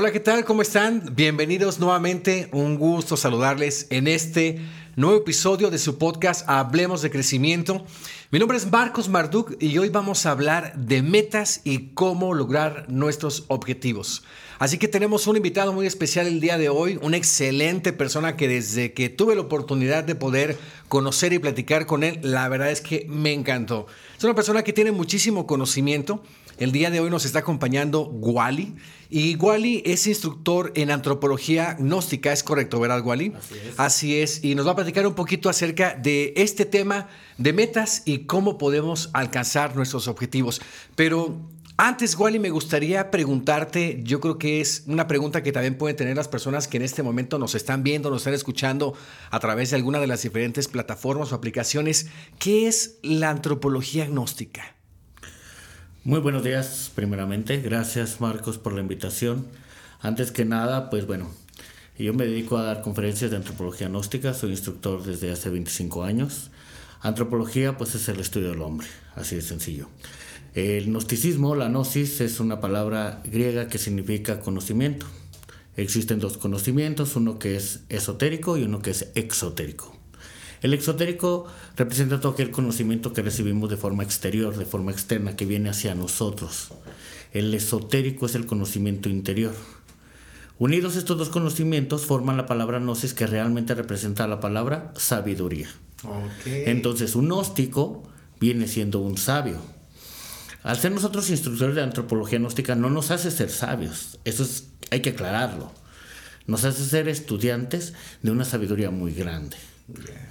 Hola, ¿qué tal? ¿Cómo están? Bienvenidos nuevamente. Un gusto saludarles en este nuevo episodio de su podcast Hablemos de Crecimiento. Mi nombre es Marcos Marduk y hoy vamos a hablar de metas y cómo lograr nuestros objetivos. Así que tenemos un invitado muy especial el día de hoy, una excelente persona que desde que tuve la oportunidad de poder conocer y platicar con él, la verdad es que me encantó. Es una persona que tiene muchísimo conocimiento. El día de hoy nos está acompañando Wally. Y Wally es instructor en antropología gnóstica, ¿es correcto, verdad, Wally? Así es. Así es. Y nos va a platicar un poquito acerca de este tema de metas y cómo podemos alcanzar nuestros objetivos. Pero antes, Wally, me gustaría preguntarte, yo creo que es una pregunta que también pueden tener las personas que en este momento nos están viendo, nos están escuchando a través de alguna de las diferentes plataformas o aplicaciones. ¿Qué es la antropología gnóstica? Muy buenos días, primeramente. Gracias, Marcos, por la invitación. Antes que nada, pues bueno, yo me dedico a dar conferencias de antropología gnóstica. Soy instructor desde hace 25 años. Antropología, pues es el estudio del hombre, así de sencillo. El gnosticismo, la gnosis, es una palabra griega que significa conocimiento. Existen dos conocimientos, uno que es esotérico y uno que es exotérico. El exotérico representa todo aquel conocimiento que recibimos de forma exterior, de forma externa, que viene hacia nosotros. El esotérico es el conocimiento interior. Unidos estos dos conocimientos forman la palabra gnosis que realmente representa la palabra sabiduría. Okay. Entonces, un gnóstico viene siendo un sabio. Al ser nosotros instructores de antropología gnóstica no nos hace ser sabios, eso es, hay que aclararlo. Nos hace ser estudiantes de una sabiduría muy grande.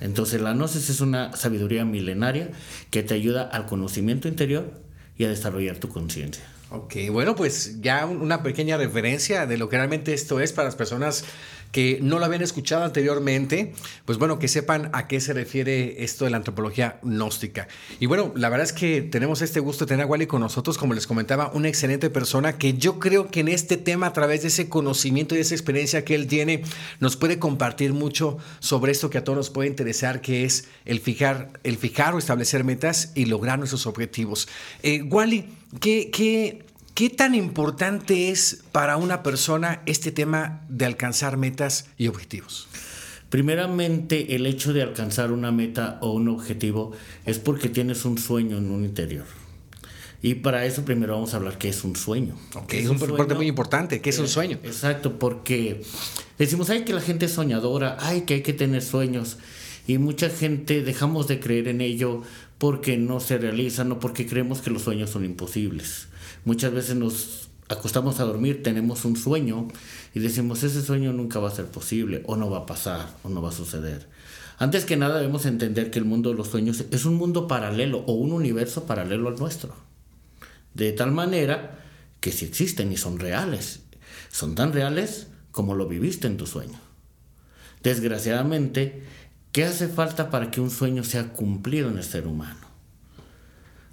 Entonces la gnosis es una sabiduría milenaria que te ayuda al conocimiento interior y a desarrollar tu conciencia. Ok, bueno, pues ya una pequeña referencia de lo que realmente esto es para las personas que no lo habían escuchado anteriormente, pues bueno, que sepan a qué se refiere esto de la antropología gnóstica. Y bueno, la verdad es que tenemos este gusto de tener a Wally con nosotros, como les comentaba, una excelente persona que yo creo que en este tema, a través de ese conocimiento y esa experiencia que él tiene, nos puede compartir mucho sobre esto que a todos nos puede interesar, que es el fijar, el fijar o establecer metas y lograr nuestros objetivos. Eh, Wally, ¿qué, qué, ¿Qué tan importante es para una persona este tema de alcanzar metas y objetivos? Primeramente, el hecho de alcanzar una meta o un objetivo es porque tienes un sueño en un interior. Y para eso primero vamos a hablar qué es un sueño. Okay, es un, un parte muy importante, ¿qué es un sueño? Exacto, porque decimos, ay, que la gente es soñadora, ay, que hay que tener sueños. Y mucha gente dejamos de creer en ello porque no se realizan o porque creemos que los sueños son imposibles. Muchas veces nos acostamos a dormir, tenemos un sueño y decimos, ese sueño nunca va a ser posible, o no va a pasar, o no va a suceder. Antes que nada debemos entender que el mundo de los sueños es un mundo paralelo o un universo paralelo al nuestro. De tal manera que si existen y son reales, son tan reales como lo viviste en tu sueño. Desgraciadamente, ¿qué hace falta para que un sueño sea cumplido en el ser humano?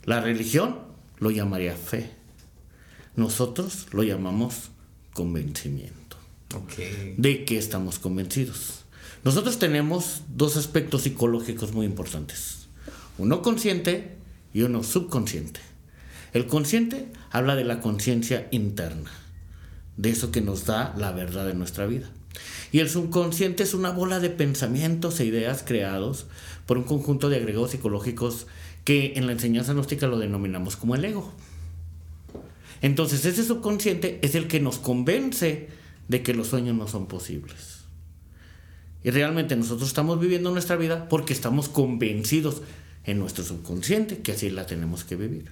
La religión lo llamaría fe. Nosotros lo llamamos convencimiento. Okay. ¿De qué estamos convencidos? Nosotros tenemos dos aspectos psicológicos muy importantes. Uno consciente y uno subconsciente. El consciente habla de la conciencia interna, de eso que nos da la verdad de nuestra vida. Y el subconsciente es una bola de pensamientos e ideas creados por un conjunto de agregados psicológicos que en la enseñanza gnóstica lo denominamos como el ego. Entonces ese subconsciente es el que nos convence de que los sueños no son posibles. Y realmente nosotros estamos viviendo nuestra vida porque estamos convencidos en nuestro subconsciente que así la tenemos que vivir.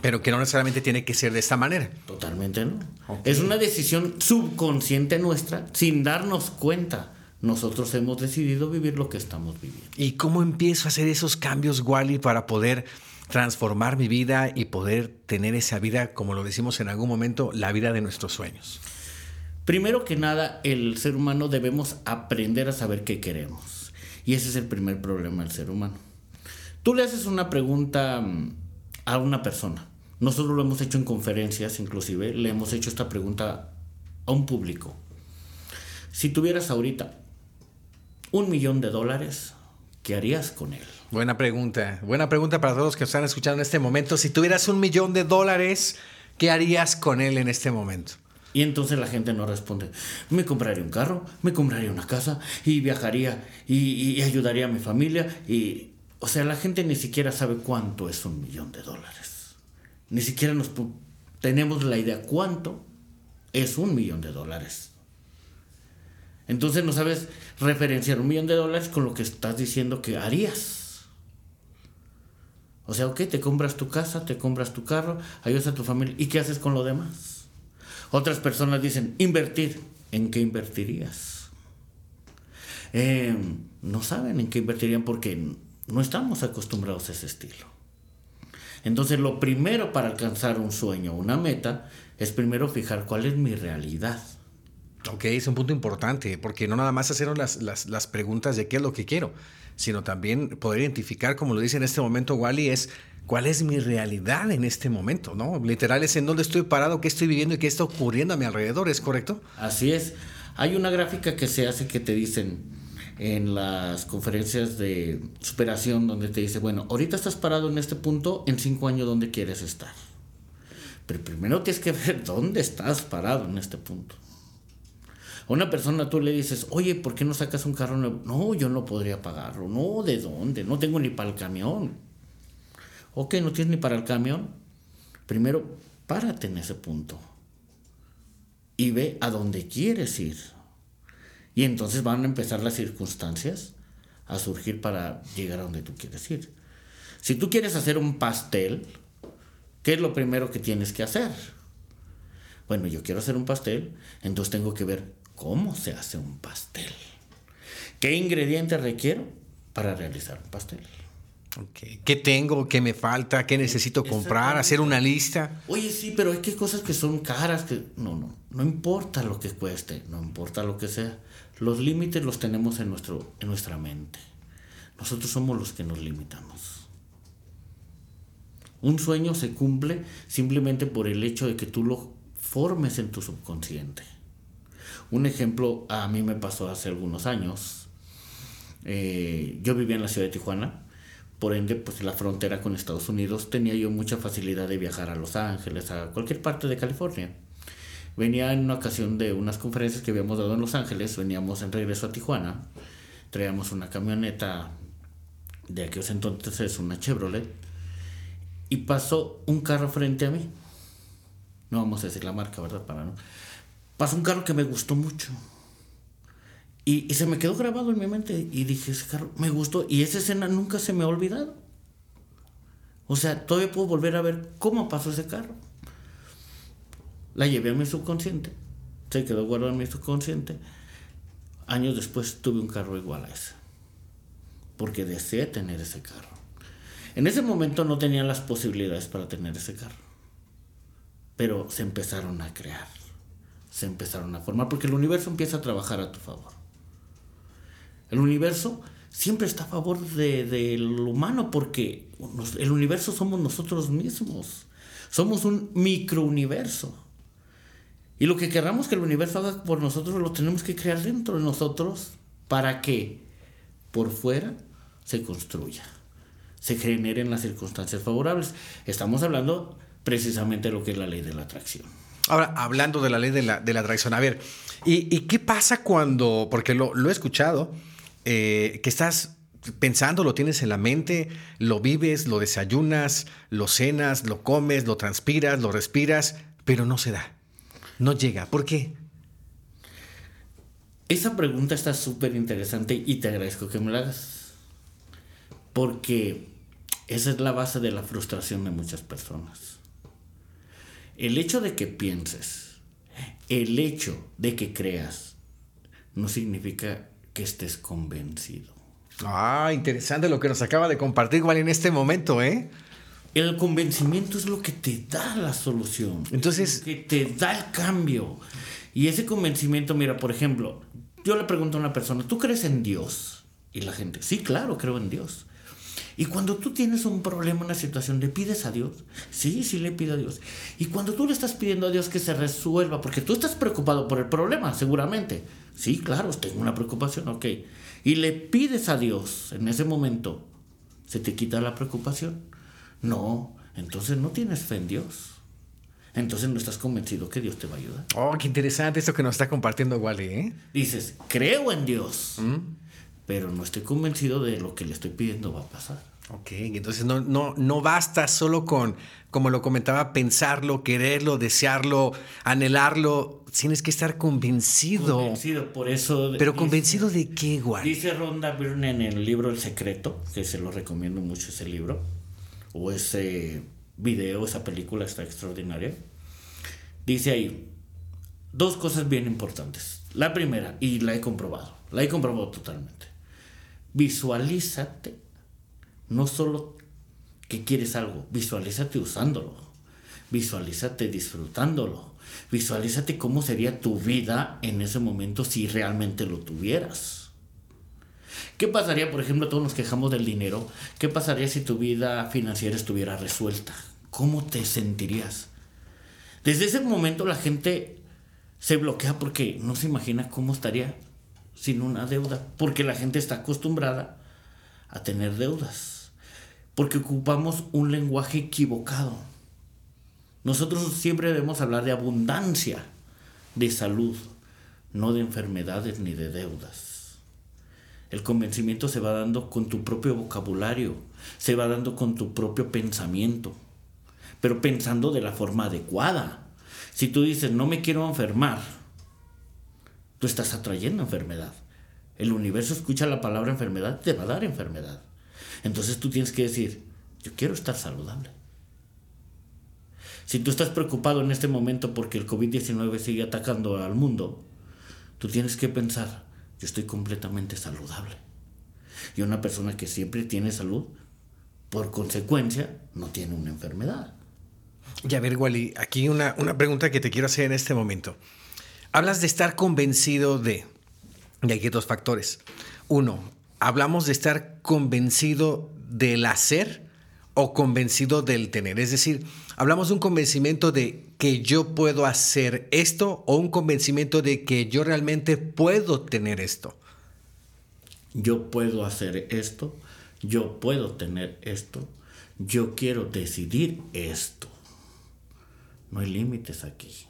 Pero que no necesariamente tiene que ser de esta manera. Totalmente no. Okay. Es una decisión subconsciente nuestra sin darnos cuenta. Nosotros hemos decidido vivir lo que estamos viviendo. ¿Y cómo empiezo a hacer esos cambios, Wally, para poder transformar mi vida y poder tener esa vida, como lo decimos en algún momento, la vida de nuestros sueños? Primero que nada, el ser humano debemos aprender a saber qué queremos. Y ese es el primer problema del ser humano. Tú le haces una pregunta a una persona. Nosotros lo hemos hecho en conferencias, inclusive, le hemos hecho esta pregunta a un público. Si tuvieras ahorita un millón de dólares, ¿qué harías con él? Buena pregunta. Buena pregunta para todos los que están escuchando en este momento. Si tuvieras un millón de dólares, ¿qué harías con él en este momento? Y entonces la gente no responde, me compraría un carro, me compraría una casa y viajaría y, ayudaría a mi familia. Y, o sea, la gente ni siquiera sabe cuánto es un millón de dólares. Ni siquiera nos tenemos la idea cuánto es un millón de dólares. Entonces no sabes referenciar un millón de dólares con lo que estás diciendo que harías. O sea, ok, te compras tu casa, te compras tu carro, ayudas a tu familia. ¿Y qué haces con lo demás? Otras personas dicen, invertir. ¿En qué invertirías? Eh, no saben en qué invertirían porque no estamos acostumbrados a ese estilo. Entonces lo primero para alcanzar un sueño, una meta, es primero fijar cuál es mi realidad. Ok, es un punto importante, porque no nada más hacer las, las, las, preguntas de qué es lo que quiero, sino también poder identificar, como lo dice en este momento Wally, es cuál es mi realidad en este momento, ¿no? Literal es en dónde estoy parado, qué estoy viviendo y qué está ocurriendo a mi alrededor, ¿es correcto? Así es. Hay una gráfica que se hace que te dicen en las conferencias de superación donde te dice, bueno, ahorita estás parado en este punto, en cinco años, ¿dónde quieres estar? Pero primero tienes que ver dónde estás parado en este punto. A una persona tú le dices, oye, ¿por qué no sacas un carro nuevo? No, yo no podría pagarlo. No, ¿de dónde? No tengo ni para el camión. Ok, no tienes ni para el camión. Primero, párate en ese punto. Y ve a dónde quieres ir. Y entonces van a empezar las circunstancias a surgir para llegar a donde tú quieres ir. Si tú quieres hacer un pastel, ¿qué es lo primero que tienes que hacer? Bueno, yo quiero hacer un pastel, entonces tengo que ver cómo se hace un pastel. ¿Qué ingredientes requiero para realizar un pastel? ¿Qué tengo? ¿Qué me falta? ¿Qué necesito comprar? ¿Hacer una lista? Oye, sí, pero hay que cosas que son caras que... No, no, no importa lo que cueste, no importa lo que sea. Los límites los tenemos en, nuestro, en nuestra mente. Nosotros somos los que nos limitamos. Un sueño se cumple simplemente por el hecho de que tú lo formes en tu subconsciente. Un ejemplo a mí me pasó hace algunos años. Eh, yo vivía en la ciudad de Tijuana por ende, pues la frontera con Estados Unidos tenía yo mucha facilidad de viajar a Los Ángeles, a cualquier parte de California. Venía en una ocasión de unas conferencias que habíamos dado en Los Ángeles, veníamos en regreso a Tijuana, traíamos una camioneta de aquellos entonces, una Chevrolet, y pasó un carro frente a mí. No vamos a decir la marca, ¿verdad? Para no. Pasó un carro que me gustó mucho y, se me quedó grabado en mi mente y dije, ese carro me gustó y esa escena nunca se me ha olvidado. O sea, todavía puedo volver a ver cómo pasó ese carro. La llevé a mi subconsciente, se quedó guardado en mi subconsciente. Años después tuve un carro igual a ese, porque deseé tener ese carro. En ese momento no tenía las posibilidades para tener ese carro, pero se empezaron a crear, se empezaron a formar, porque el universo empieza a trabajar a tu favor. El universo siempre está a favor del de, humano porque el universo somos nosotros mismos. Somos un microuniverso. Y lo que queramos que el universo haga por nosotros lo tenemos que crear dentro de nosotros para que por fuera se construya, se generen las circunstancias favorables. Estamos hablando precisamente de lo que es la ley de la atracción. Ahora, hablando de la ley de la, de la atracción, a ver, ¿y, qué pasa cuando, porque lo, lo he escuchado, eh, que estás pensando, lo tienes en la mente, lo vives, lo desayunas, lo cenas, lo comes, lo transpiras, lo respiras, pero no se da. No llega. ¿Por qué? Esa pregunta está súper interesante y te agradezco que me la hagas. Porque esa es la base de la frustración de muchas personas. El hecho de que pienses, el hecho de que creas, no significa que estés convencido. Ah, interesante lo que nos acaba de compartir igual en este momento, ¿eh? El convencimiento es lo que te da la solución. Entonces. que te da el cambio. Y ese convencimiento, mira, por ejemplo, yo le pregunto a una persona, ¿tú crees en Dios? Y la gente, sí, claro, creo en Dios. Y cuando tú tienes un problema, una situación, ¿le pides a Dios? Sí, sí le pido a Dios. Y cuando tú le estás pidiendo a Dios que se resuelva, porque tú estás preocupado por el problema, seguramente. Sí, claro, tengo una preocupación, ok. Y le pides a Dios en ese momento, ¿se te quita la preocupación? No, entonces no tienes fe en Dios. entonces no estás convencido que Dios te va a ayudar. Oh, qué interesante esto que nos está compartiendo Wally, ¿eh? Dices, creo en Dios, pero no estoy convencido de lo que le estoy pidiendo va a pasar. Ok, entonces no, no, no basta solo con, como lo comentaba, pensarlo, quererlo, desearlo, anhelarlo. Tienes que estar convencido. Convencido, por eso. Pero convencido de qué, Wally. Dice Ronda Byrne en el libro El Secreto, que se lo recomiendo mucho ese libro, o ese video, esa película está extraordinaria. Dice ahí dos cosas bien importantes. La primera, y la he comprobado, la he comprobado totalmente. Visualízate, no solo que quieres algo, visualízate usándolo, visualízate disfrutándolo, visualízate cómo sería tu vida en ese momento si realmente lo tuvieras. ¿Qué pasaría, por ejemplo, todos nos quejamos del dinero? ¿Qué pasaría si tu vida financiera estuviera resuelta? ¿Cómo te sentirías? Desde ese momento la gente se bloquea porque no se imagina cómo estaría sin una deuda, porque la gente está acostumbrada a tener deudas, porque ocupamos un lenguaje equivocado. Nosotros siempre debemos hablar de abundancia, de salud, no de enfermedades ni de deudas. El convencimiento se va dando con tu propio vocabulario, se va dando con tu propio pensamiento, pero pensando de la forma adecuada. Si tú dices, no me quiero enfermar, tú estás atrayendo enfermedad. El universo escucha la palabra enfermedad, te va a dar enfermedad. Entonces tú tienes que decir, yo quiero estar saludable. Si tú estás preocupado en este momento porque el COVID-19 sigue atacando al mundo, tú tienes que pensar, yo estoy completamente saludable. Y una persona que siempre tiene salud, por consecuencia, no tiene una enfermedad. Y a ver, Wally, aquí una, una pregunta que te quiero hacer en este momento. Hablas de estar convencido de, y aquí hay dos factores. Uno, hablamos de estar convencido del hacer o convencido del tener. Es decir, hablamos de un convencimiento de que yo puedo hacer esto o un convencimiento de que yo realmente puedo tener esto. Yo puedo hacer esto, yo puedo tener esto, yo quiero decidir esto. No hay límites aquí.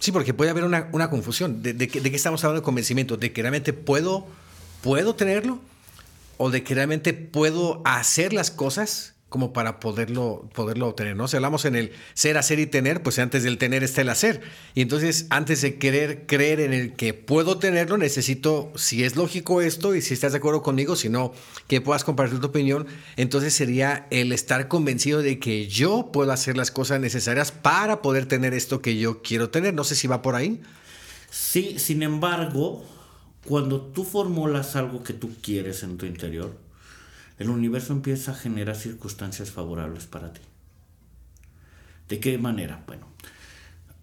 Sí, porque puede haber una, confusión. ¿De, de, qué estamos hablando de convencimiento? ¿De que realmente puedo, puedo tenerlo? ¿O de que realmente puedo hacer las cosas como para poderlo, poderlo obtener, ¿no? Si hablamos en el ser, hacer y tener, pues antes del tener está el hacer. Y entonces, antes de querer creer en el que puedo tenerlo, necesito, si es lógico esto y si estás de acuerdo conmigo, si no, que puedas compartir tu opinión, entonces sería el estar convencido de que yo puedo hacer las cosas necesarias para poder tener esto que yo quiero tener. No sé si va por ahí. Sí, sin embargo, cuando tú formulas algo que tú quieres en tu interior, el universo empieza a generar circunstancias favorables para ti. ¿De qué manera? Bueno,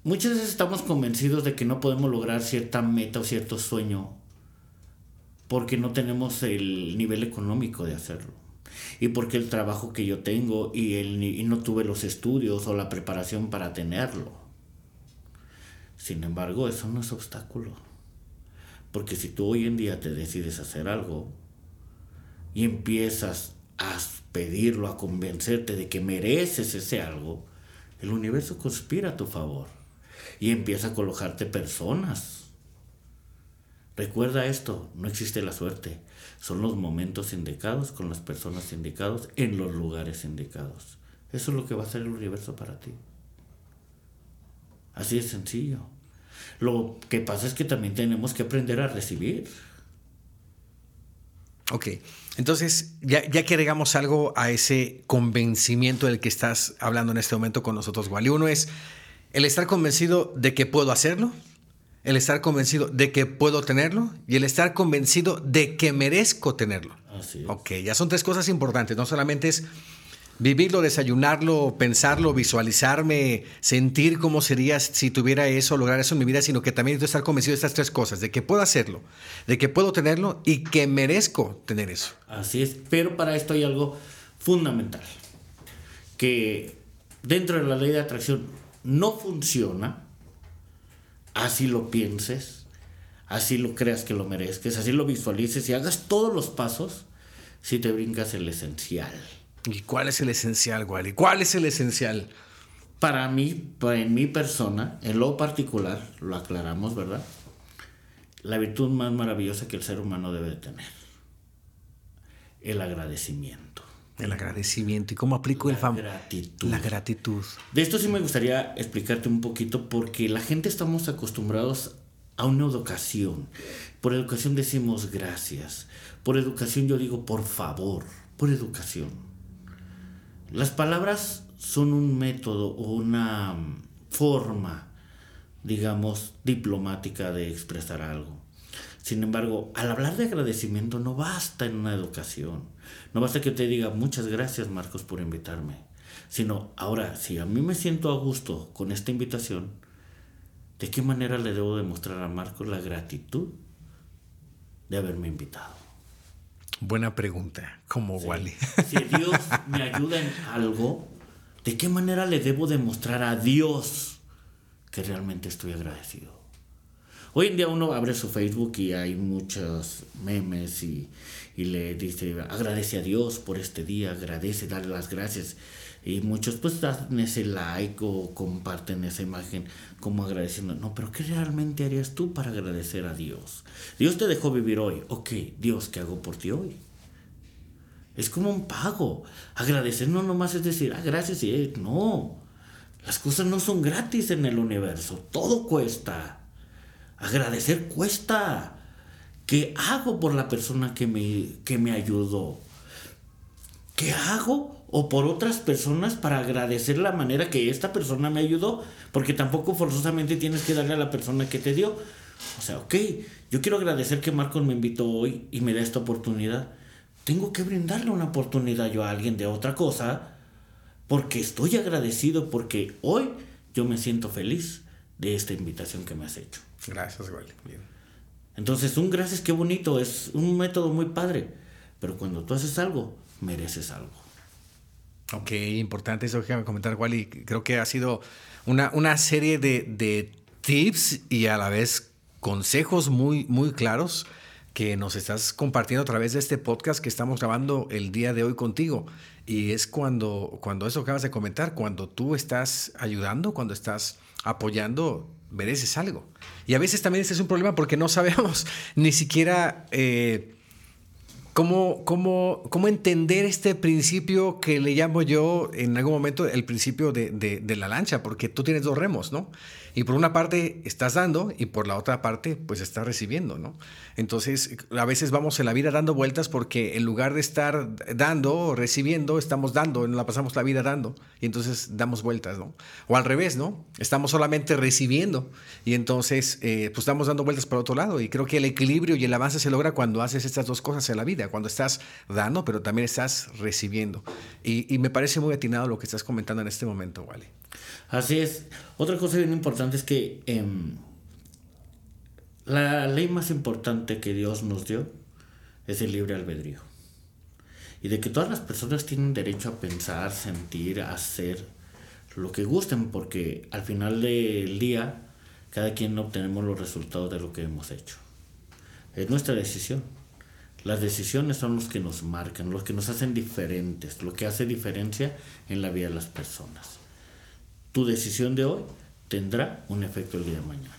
muchas veces estamos convencidos de que no podemos lograr cierta meta o cierto sueño porque no tenemos el nivel económico de hacerlo. Y porque el trabajo que yo tengo y, el, y no tuve los estudios o la preparación para tenerlo. Sin embargo, eso no es obstáculo. Porque si tú hoy en día te decides hacer algo, y empiezas a pedirlo, a convencerte de que mereces ese algo, el universo conspira a tu favor y empieza a colocarte personas. Recuerda esto, no existe la suerte, son los momentos indicados con las personas indicadas en los lugares indicados. Eso es lo que va a hacer el universo para ti. Así es sencillo. Lo que pasa es que también tenemos que aprender a recibir. Ok, entonces ya, ya que agregamos algo a ese convencimiento del que estás hablando en este momento con nosotros, Wally. Uno es el estar convencido de que puedo hacerlo, el estar convencido de que puedo tenerlo y el estar convencido de que merezco tenerlo. Así es. Ok, ya son tres cosas importantes, no solamente es vivirlo, desayunarlo, pensarlo, visualizarme, sentir cómo sería si tuviera eso, lograr eso en mi vida, sino que también estar convencido de estas tres cosas, de que puedo hacerlo, de que puedo tenerlo y que merezco tener eso. Así es, pero para esto hay algo fundamental, que dentro de la ley de atracción no funciona, así lo pienses, así lo creas que lo merezcas, así lo visualices y hagas todos los pasos si te brincas el esencial. ¿Y cuál es el esencial, Wally? ¿Cuál es el esencial? para mí, en mi persona, en lo particular, lo aclaramos, ¿verdad? La virtud más maravillosa que el ser humano debe tener. El agradecimiento. El agradecimiento. ¿Y cómo aplico el famoso? gratitud. La gratitud. De esto sí me gustaría explicarte un poquito porque la gente estamos acostumbrados a una educación. Por educación decimos gracias. Por educación yo digo por favor. Por educación. Las palabras son un método o una forma, digamos, diplomática de expresar algo. Sin embargo, al hablar de agradecimiento no basta en una educación. No basta que te diga muchas gracias Marcos por invitarme. Sino, ahora, si a mí me siento a gusto con esta invitación, ¿de qué manera le debo demostrar a Marcos la gratitud de haberme invitado? Buena pregunta, como Wally. Si Dios me ayuda en algo, ¿De qué manera le debo demostrar a Dios que realmente estoy agradecido? Hoy en día uno abre su Facebook y hay muchos memes y, le dice agradece a Dios por este día, agradece, dale las gracias. Y muchos pues dan ese like o comparten esa imagen como agradeciendo. No, pero ¿qué realmente harías tú para agradecer a Dios? Dios te dejó vivir hoy. Ok, Dios, ¿qué hago por ti hoy? Es como un pago. Agradecer no nomás es decir, ah, gracias y eh, no. Las cosas no son gratis en el universo. Todo cuesta. Agradecer cuesta. ¿Qué hago por la persona que me, que me ayudó? ¿Qué hago? O por otras personas para agradecer la manera que esta persona me ayudó. Porque tampoco forzosamente tienes que darle a la persona que te dio. O sea, ok, yo quiero agradecer que Marcos me invitó hoy y me da esta oportunidad tengo que brindarle una oportunidad yo a alguien de otra cosa, porque estoy agradecido, porque hoy yo me siento feliz de esta invitación que me has hecho. Gracias, Wally. Bien. Entonces, un gracias, qué bonito, es un método muy padre, pero cuando tú haces algo, mereces algo. Ok, importante eso que me comentar, Wally. Creo que ha sido una, una serie de, de tips y a la vez consejos muy, muy claros que nos estás compartiendo a través de este podcast que estamos grabando el día de hoy contigo. Y es cuando, cuando eso acabas de comentar, cuando tú estás ayudando, cuando estás apoyando, mereces algo. Y a veces también ese es un problema porque no sabemos ni siquiera eh, cómo, cómo, cómo, entender este principio que le llamo yo en algún momento el principio de, de la lancha, porque tú tienes dos remos, ¿no? Y por una parte estás dando y por la otra parte pues estás recibiendo, ¿no? Entonces a veces vamos en la vida dando vueltas porque en lugar de estar dando o recibiendo, estamos dando, no la pasamos la vida dando y entonces damos vueltas, ¿no? O al revés, ¿no? Estamos solamente recibiendo y entonces eh, pues estamos dando vueltas para otro lado y creo que el equilibrio y el avance se logra cuando haces estas dos cosas en la vida, cuando estás dando pero también estás recibiendo. Y, me parece muy atinado lo que estás comentando en este momento, Wally. Así es. Otra cosa bien importante es que em, la ley más importante que Dios nos dio es el libre albedrío. Y de que todas las personas tienen derecho a pensar, sentir, hacer lo que gusten, porque al final del día cada quien obtenemos los resultados de lo que hemos hecho. Es nuestra decisión. Las decisiones son los que nos marcan, los que nos hacen diferentes, lo que hace diferencia en la vida de las personas tu decisión de hoy tendrá un efecto el día de mañana.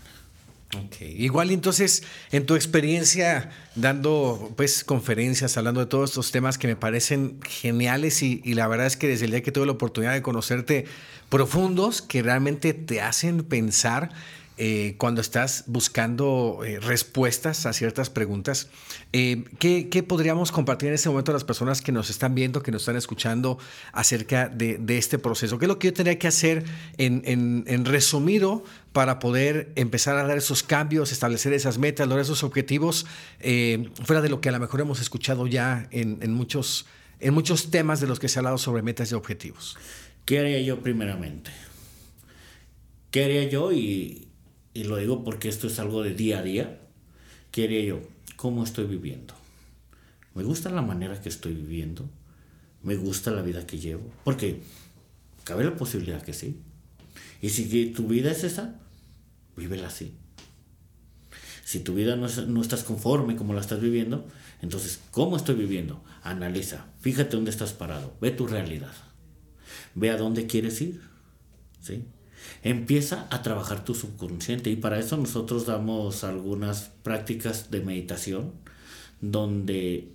Ok, igual entonces en tu experiencia dando pues conferencias, hablando de todos estos temas que me parecen geniales y, la verdad es que desde el día que tuve la oportunidad de conocerte profundos que realmente te hacen pensar eh, cuando estás buscando eh, respuestas a ciertas preguntas. Eh, ¿qué, podríamos compartir en este momento a las personas que nos están viendo, que nos están escuchando acerca de, este proceso? ¿Qué es lo que yo tendría que hacer en, resumido para poder empezar a dar esos cambios, establecer esas metas, lograr esos objetivos, fuera de lo que a lo mejor hemos escuchado ya en, muchos, en muchos temas de los que se ha hablado sobre metas y objetivos? ¿Qué haría yo primeramente? ¿Qué haría yo? Y, y lo digo porque esto es algo de día a día, ¿qué yo? ¿Cómo estoy viviendo? ¿Me gusta la manera que estoy viviendo? ¿Me gusta la vida que llevo? Porque cabe la posibilidad que sí. Y si tu vida es esa, vívela así. Si tu vida no, no estás conforme como la estás viviendo, entonces, ¿cómo estoy viviendo? Analiza, fíjate dónde estás parado, ve tu realidad, ve a dónde quieres ir ¿sí? Empieza a trabajar tu subconsciente y para eso nosotros damos algunas prácticas de meditación donde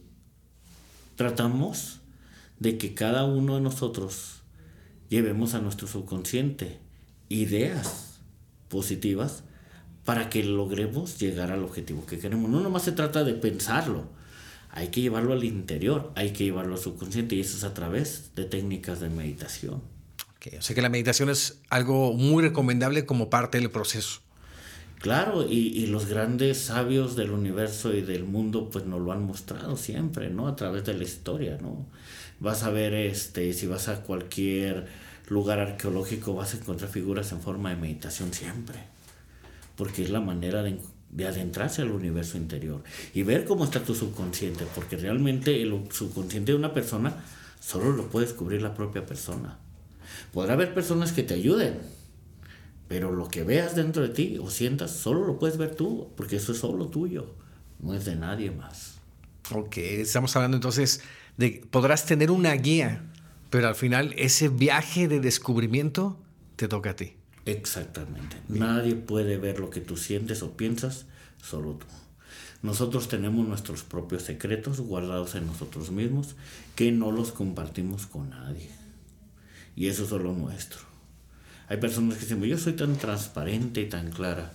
tratamos de que cada uno de nosotros llevemos a nuestro subconsciente ideas positivas para que logremos llegar al objetivo que queremos. No nomás se trata de pensarlo, hay que llevarlo al interior, hay que llevarlo al subconsciente y eso es a través de técnicas de meditación. Okay, o sea que la meditación es algo muy recomendable como parte del proceso. Claro, y, y, los grandes sabios del universo y del mundo pues nos lo han mostrado siempre, ¿no? A través de la historia, ¿no? Vas a ver, este, si vas a cualquier lugar arqueológico vas a encontrar figuras en forma de meditación siempre, porque es la manera de, de adentrarse al universo interior y ver cómo está tu subconsciente, porque realmente el subconsciente de una persona solo lo puede descubrir la propia persona. Podrá haber personas que te ayuden, pero lo que veas dentro de ti o sientas solo lo puedes ver tú, porque eso es solo tuyo, no es de nadie más. Ok, estamos hablando entonces de podrás tener una guía, pero al final ese viaje de descubrimiento te toca a ti. Exactamente. Nadie puede ver lo que tú sientes o piensas, solo tú. Nosotros tenemos nuestros propios secretos guardados en nosotros mismos que no los compartimos con nadie. Y eso es solo nuestro. Hay personas que dicen, yo soy tan transparente y tan clara.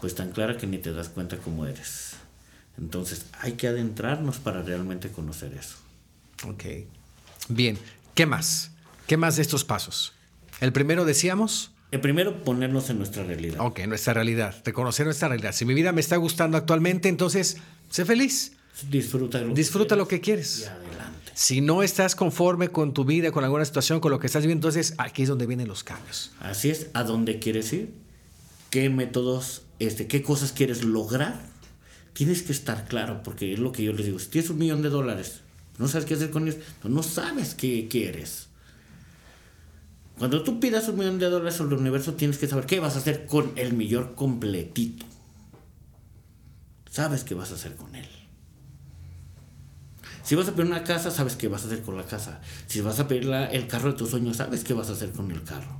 Pues tan clara que ni te das cuenta cómo eres. Entonces hay que adentrarnos para realmente conocer eso. Ok. Bien, ¿qué más? ¿Qué más de estos pasos? El primero decíamos, el primero, ponernos en nuestra realidad. Ok, nuestra realidad, reconocer nuestra realidad. Si mi vida me está gustando actualmente, entonces sé feliz. Disfruta lo Disfruta que lo que quieres. Y adelante. Si no estás conforme con tu vida, con alguna situación, con lo que estás viviendo, entonces aquí es donde vienen los cambios. Así es, ¿a dónde quieres ir? ¿Qué métodos, este, qué cosas quieres lograr? Tienes que estar claro, porque es lo que yo les digo. Si tienes un millón de dólares, no sabes qué hacer con ellos, no sabes qué quieres. Cuando tú pidas un millón de dólares sobre el universo, tienes que saber qué vas a hacer con el millón completito. Sabes qué vas a hacer con él. Si vas a pedir una casa, sabes qué vas a hacer con la casa. Si vas a pedir la, el carro de tus sueños, sabes qué vas a hacer con el carro.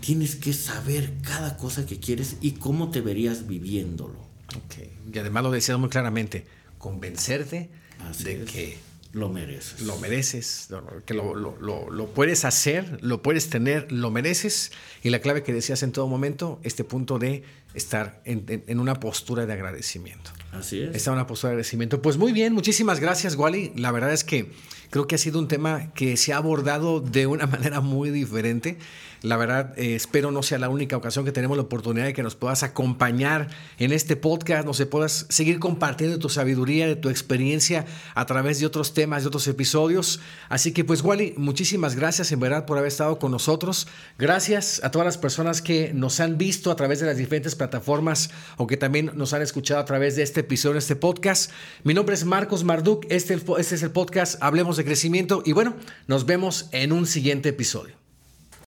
Tienes que saber cada cosa que quieres y cómo te verías viviéndolo. Okay. Y además lo decías muy claramente, convencerte Así de es. que Lo mereces. lo mereces, que lo, lo, lo, lo, puedes hacer, lo puedes tener, lo mereces. Y la clave que decías en todo momento, este punto de estar en, en, en una postura de agradecimiento. Así es. Estar en una postura de agradecimiento. Pues muy bien, muchísimas gracias, Wally. La verdad es que creo que ha sido un tema que se ha abordado de una manera muy diferente. La verdad, eh, espero no sea la única ocasión que tenemos la oportunidad de que nos puedas acompañar en este podcast, no se puedas seguir compartiendo tu sabiduría, de tu experiencia a través de otros temas, de otros episodios. Así que pues Wally, muchísimas gracias en verdad por haber estado con nosotros. Gracias a todas las personas que nos han visto a través de las diferentes plataformas o que también nos han escuchado a través de este episodio, este podcast. Mi nombre es Marcos Marduk, este, este es el podcast Hablemos de Crecimiento y bueno, nos vemos en un siguiente episodio.